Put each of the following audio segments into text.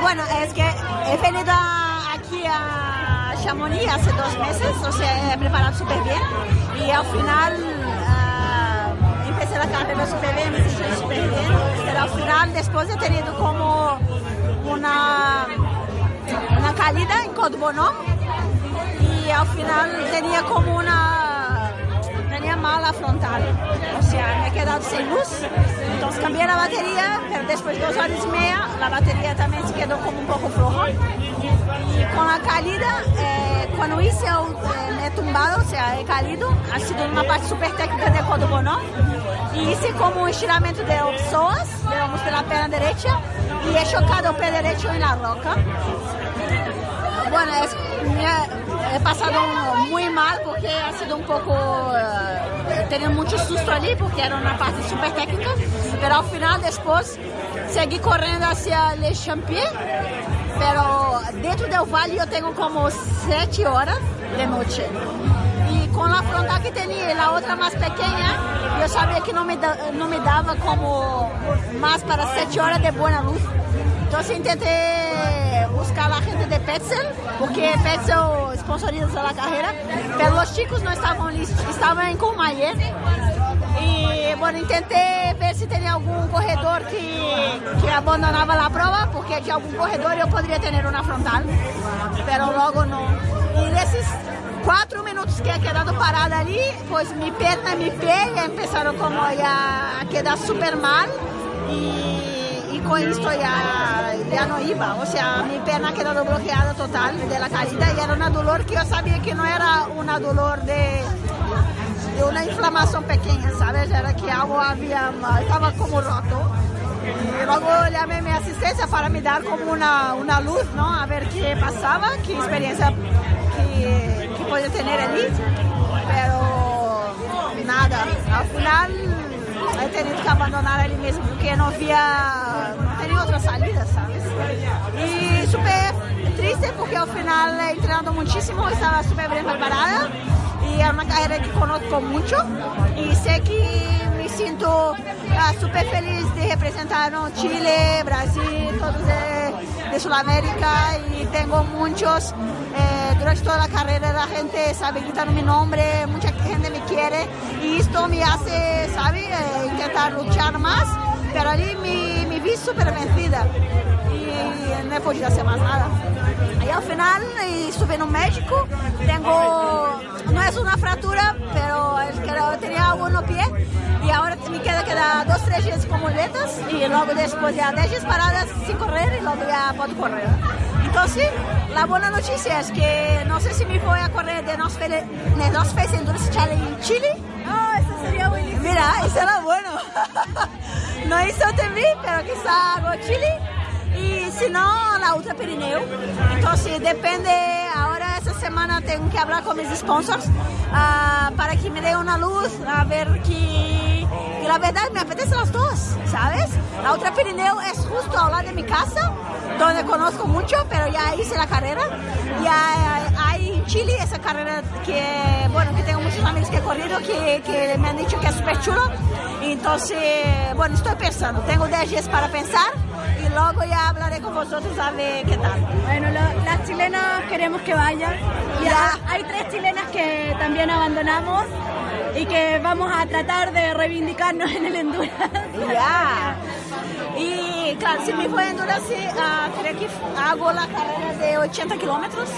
Bueno, es que he venido aquí a Chamonix hace dos meses, o sea, he preparado súper bien y al final ah, empecé la carrera súper bien, me sentí súper bien, pero al final después he tenido como una, una caída en Codbono y al final tenía como una mala frontal, o sea, me he quedado sin luz, entonces cambié la batería, pero después de dos horas y media la batería también se quedó como un poco floja. Y con la caída, eh, cuando hice, el- eh, me he tumbado, o sea, he ha sido una parte súper técnica de Codbono y hice como un estiramiento de psoas, digamos, de la pierna derecha y he chocado pie derecho en la roca. Bueno, es, he pasado muy mal porque ha sido un poco... eh, he tenido mucho susto allí porque era una parte súper técnica, pero al final después seguí corriendo hacia Le Champier, pero dentro del valle yo tengo como 7 horas de noche. Y con la frontal que tenía y la otra más pequeña, yo sabía que no me, da- no me daba como más para 7 horas de buena luz. Entonces intenté buscar a la gente de Petzel, porque Petzel sponsoriza la carrera, pero los chicos no estaban listos, estaban en Courmayeur. Y bueno, intenté ver si tenía algún corredor que, que abandonaba la prueba, porque de algún corredor yo podría tener una frontal, pero luego no. Y de esos cuatro minutos que he quedado parada allí, pues mi pierna y mi pie ya empezaron como ya a quedar súper mal. Y, y con esto ya, ya no iba, o sea, mi pierna quedado bloqueada total de la caída y era una dolor que yo sabía que no era una dolor de, de una inflamación pequeña, ¿sabes? Era que algo había, estaba como roto. Y luego llamé a mi asistencia para me dar como una, una luz, ¿no? A ver qué pasaba, qué experiencia que, que podía tener allí. Pero nada, al final he tenido que abandonar allí mismo porque no había, otra salida, ¿sabes? Y súper triste porque al final he entrenado muchísimo, estaba súper preparada y es una carrera que conozco mucho y sé que me siento ah, súper feliz de representar ¿no? Chile, Brasil, todos de, de Sudamérica y tengo muchos, eh, durante toda la carrera la gente sabe gritar mi nombre, mucha gente me quiere y esto me hace, ¿sabe? Eh, intentar luchar más, pero allí me, me vi súper vencida y no he podido hacer más nada. Y al final estuve en un médico, tengo, no es una fractura, pero es que tenía algo en el pie y ahora me queda, queda dos, tres días con muletas y luego después ya 10 días paradas sin correr y luego ya puedo correr. Entonces, la buena noticia es que no sé si me voy a correr de Nos Face Endurance Challenge en Chile. Ah, eso sería buenísimo. Mira, eso era bueno. no hizo TV, pero quizá hago Chile. Y si no, la Ultra Pirineo. Entonces, depende. Ahora, esta semana, tengo que hablar con mis sponsors ah, para que me den una luz, a ver que. que la verdad me apetece las dos, ¿sabes? La Ultra Pirineo es justo al lado de mi casa, donde conozco mucho, pero ya hice la carrera. Y hay, hay en Chile esa carrera que, bueno, que tengo muchos amigos que he corrido que, que me han dicho que es súper chulo. Entonces, bueno, estoy pensando, tengo 10 días para pensar y luego ya hablaré con vosotros a ver qué tal. Bueno, lo- las chilenas queremos que vayan. Ya. ha- hay tres chilenas que también abandonamos y que vamos a tratar de reivindicarnos en el endurance. Ya. Y Claro, si me fue endurance, ah, creo que hago la carrera de 80 kilómetros.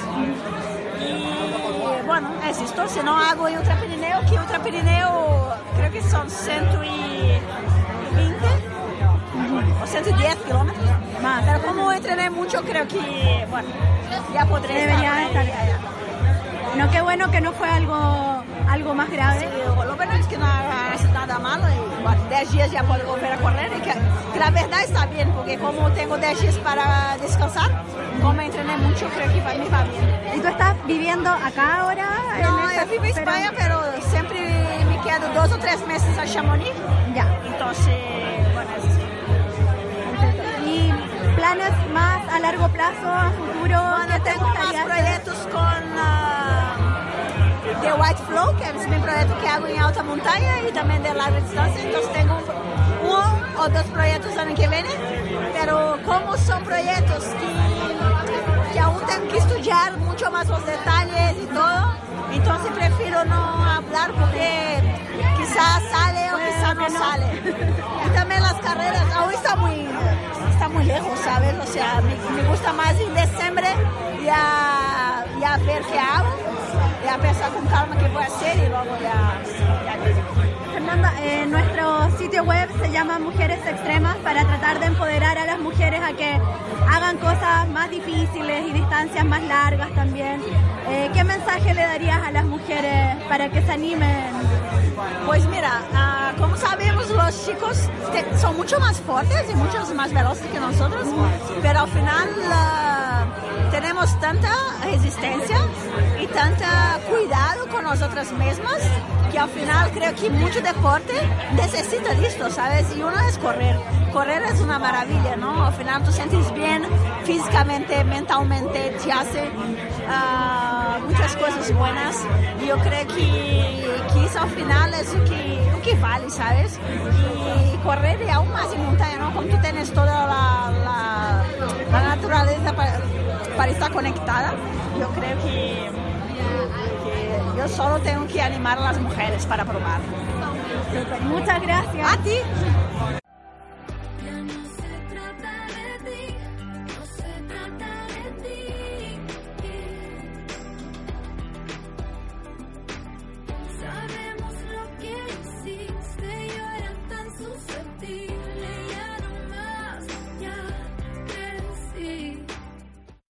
Bueno, esto. Si no hago Ultra Pirineo, que Ultra Pirineo creo que son 120 o 110 kilómetros. Más. Pero como entrené mucho, creo que, bueno, ya podré Debería estar. No, qué bueno que no fue algo, algo más grave. Sí, lo bueno es que no hagas nada malo y bueno, 10 días ya puedo volver a correr y que, que la verdad está bien porque como tengo 10 días para descansar, como entrené mucho creo que para mí va bien. ¿Y tú estás viviendo acá ahora? No, yo vivo en España pero siempre me quedo dos o tres meses a Chamonix, Ya. entonces bueno, es. ¿Y planes más a largo plazo, a futuro? Bueno, ¿Qué te tengo más proyectos Es mi proyecto que hago en alta montaña y también de larga distancia. Entonces tengo uno o dos proyectos el año que viene, pero como son proyectos que, que aún tengo que estudiar mucho más los detalles y todo, entonces prefiero no hablar porque quizás sale o quizás no. sale. Y también las carreras, aún está muy, está muy lejos, ¿sabes? O sea, me, me gusta más en diciembre ya, ya ver qué hago, ya pensar con calma qué voy a hacer y luego ya... ya. Fernanda, eh, nuestro sitio web se llama Mujeres Extremas para tratar de empoderar a las mujeres a que hagan cosas más difíciles y distancias más largas también. Eh, ¿Qué mensaje le darías a las mujeres para que se animen? Pues mira, ah, como sabemos, los chicos son mucho más fuertes y mucho más veloces que nosotros, pero al final ah, tenemos tanta resistencia y tanta cuidado con nosotras mismas que al final creo que mucho deporte necesita de esto, ¿sabes? Y uno es correr. Correr es una maravilla, ¿no? Al final tú sientes bien físicamente, mentalmente, te hace ah, muchas cosas buenas. Y yo creo que, que eso al final es lo que, lo que vale, ¿sabes? Y correr y aún más en montaña, ¿no? Como tú tienes toda la, la, la naturaleza para, para estar conectada, yo creo que, que yo solo tengo que animar a las mujeres para probar. Muchas gracias. A ti.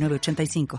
906985.